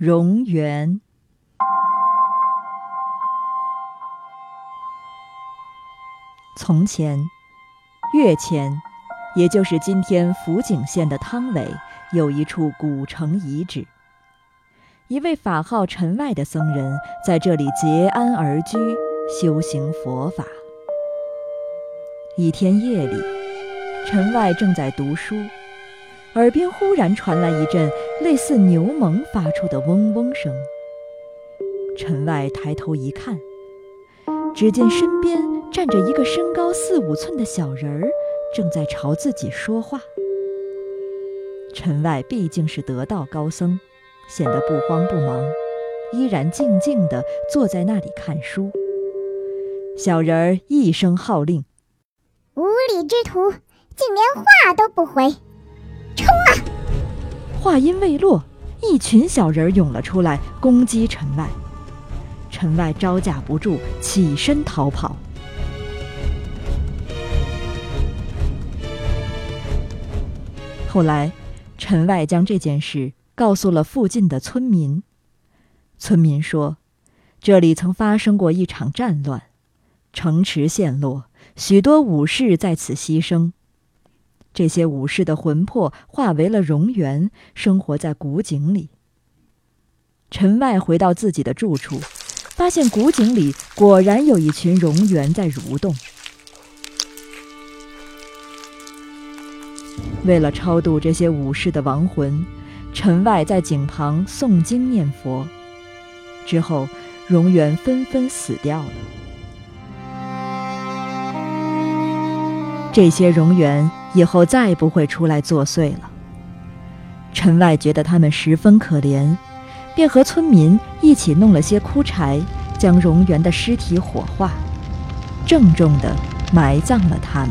荣源。从前，越前，也就是今天福井县的汤尾，有一处古城遗址。一位法号陈外的僧人在这里结庵而居，修行佛法。一天夜里，陈外正在读书。耳边忽然传来一阵类似牛虻发出的嗡嗡声。陈外抬头一看，只见身边站着一个身高四五寸的小人儿，正在朝自己说话。陈外毕竟是得道高僧，显得不慌不忙，依然静静地坐在那里看书。小人儿一声号令：“无礼之徒，竟连话都不回！”话音未落，一群小人涌了出来，攻击陈外。陈外招架不住，起身逃跑。后来，陈外将这件事告诉了附近的村民。村民说，这里曾发生过一场战乱，城池陷落，许多武士在此牺牲。这些武士的魂魄化为了蝾螈，生活在古井里。陈外回到自己的住处，发现古井里果然有一群蝾螈在蠕动。为了超度这些武士的亡魂，陈外在井旁诵经念佛。之后，蝾螈纷纷死掉了。这些蝾螈以后再不会出来作祟了。陈外觉得他们十分可怜，便和村民一起弄了些枯柴，将蝾螈的尸体火化，郑重地埋葬了他们。